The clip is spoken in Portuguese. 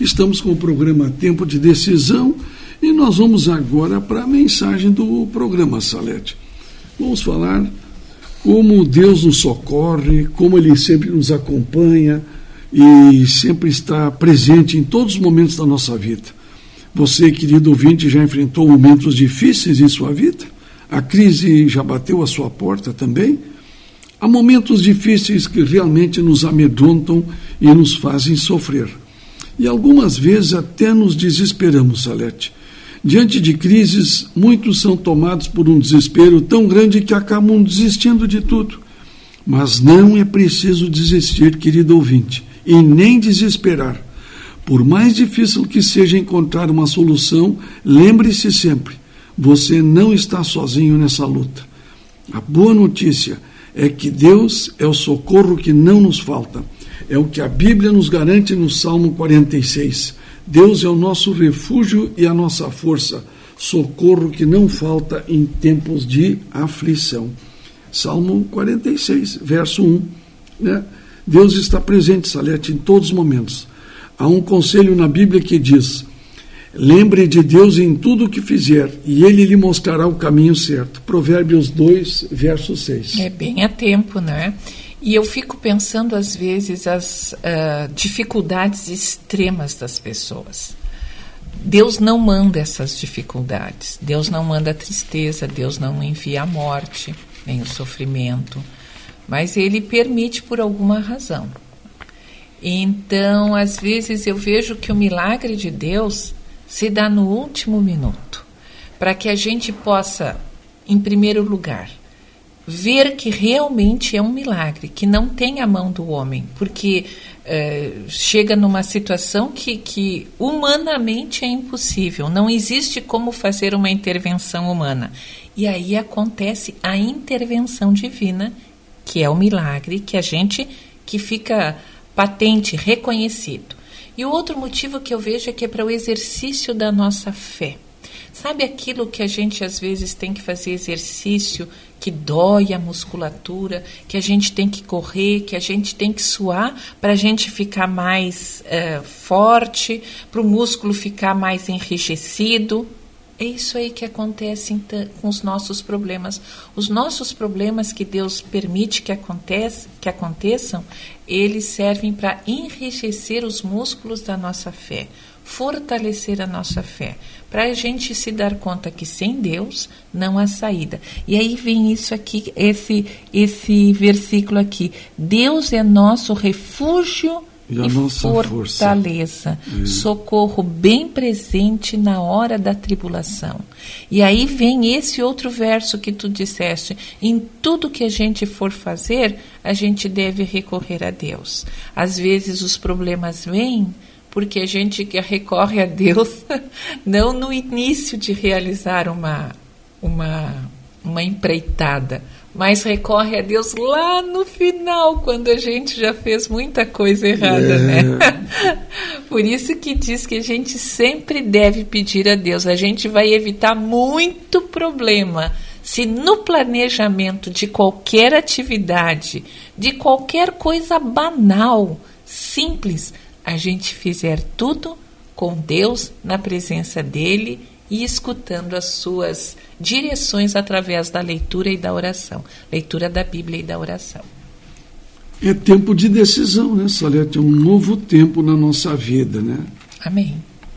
Estamos com o programa Tempo de Decisão e nós vamos agora para a mensagem do programa Salete. Vamos falar como Deus nos socorre, como Ele sempre nos acompanha e sempre está presente em todos os momentos da nossa vida. Você, querido ouvinte, já enfrentou momentos difíceis em sua vida? A crise já bateu a sua porta também? Há momentos difíceis que realmente nos amedrontam e nos fazem sofrer. E algumas vezes até nos desesperamos, Salete. Diante de crises, muitos são tomados por um desespero tão grande que acabam desistindo de tudo. Mas não é preciso desistir, querido ouvinte, e nem desesperar. Por mais difícil que seja encontrar uma solução, lembre-se sempre: você não está sozinho nessa luta. A boa notícia é que Deus é o socorro que não nos falta. É o que a Bíblia nos garante no Salmo 46. Deus é o nosso refúgio e a nossa força, socorro que não falta em tempos de aflição. Salmo 46, verso 1. Né? Deus está presente, Salete, em todos os momentos. Há um conselho na Bíblia que diz: Lembre de Deus em tudo o que fizer, e Ele lhe mostrará o caminho certo. Provérbios 2, verso 6. É bem a tempo, né? E eu fico pensando, às vezes, as uh, dificuldades extremas das pessoas. Deus não manda essas dificuldades, Deus não manda a tristeza, Deus não envia a morte, nem o sofrimento, mas Ele permite por alguma razão. Então, às vezes, eu vejo que o milagre de Deus se dá no último minuto, para que a gente possa, em primeiro lugar, ver que realmente é um milagre, que não tem a mão do homem, porque é, chega numa situação que, que humanamente é impossível, não existe como fazer uma intervenção humana. E aí acontece a intervenção divina, que é o milagre que a gente que fica patente, reconhecido. E o outro motivo que eu vejo é que é para o exercício da nossa fé. Sabe aquilo que a gente às vezes tem que fazer exercício, que dói a musculatura, que a gente tem que correr, que a gente tem que suar para a gente ficar mais uh, forte, para o músculo ficar mais enrijecido? É isso aí que acontece com os nossos problemas. Os nossos problemas que Deus permite que, que aconteçam, eles servem para enriquecer os músculos da nossa fé, fortalecer a nossa fé, para a gente se dar conta que sem Deus não há saída. E aí vem isso aqui, esse esse versículo aqui: Deus é nosso refúgio e, e fortaleza, é. socorro bem presente na hora da tribulação. E aí vem esse outro verso que tu disseste: em tudo que a gente for fazer, a gente deve recorrer a Deus. Às vezes os problemas vêm porque a gente recorre a Deus não no início de realizar uma uma uma empreitada, mas recorre a Deus lá no final, quando a gente já fez muita coisa errada, né? é. né? Por isso que diz que a gente sempre deve pedir a Deus. A gente vai evitar muito problema se no planejamento de qualquer atividade, de qualquer coisa banal, simples, a gente fizer tudo com Deus, na presença dele e escutando as suas direções através da leitura e da oração, leitura da Bíblia e da oração. É tempo de decisão, né, Salete? É um novo tempo na nossa vida, né? Amém.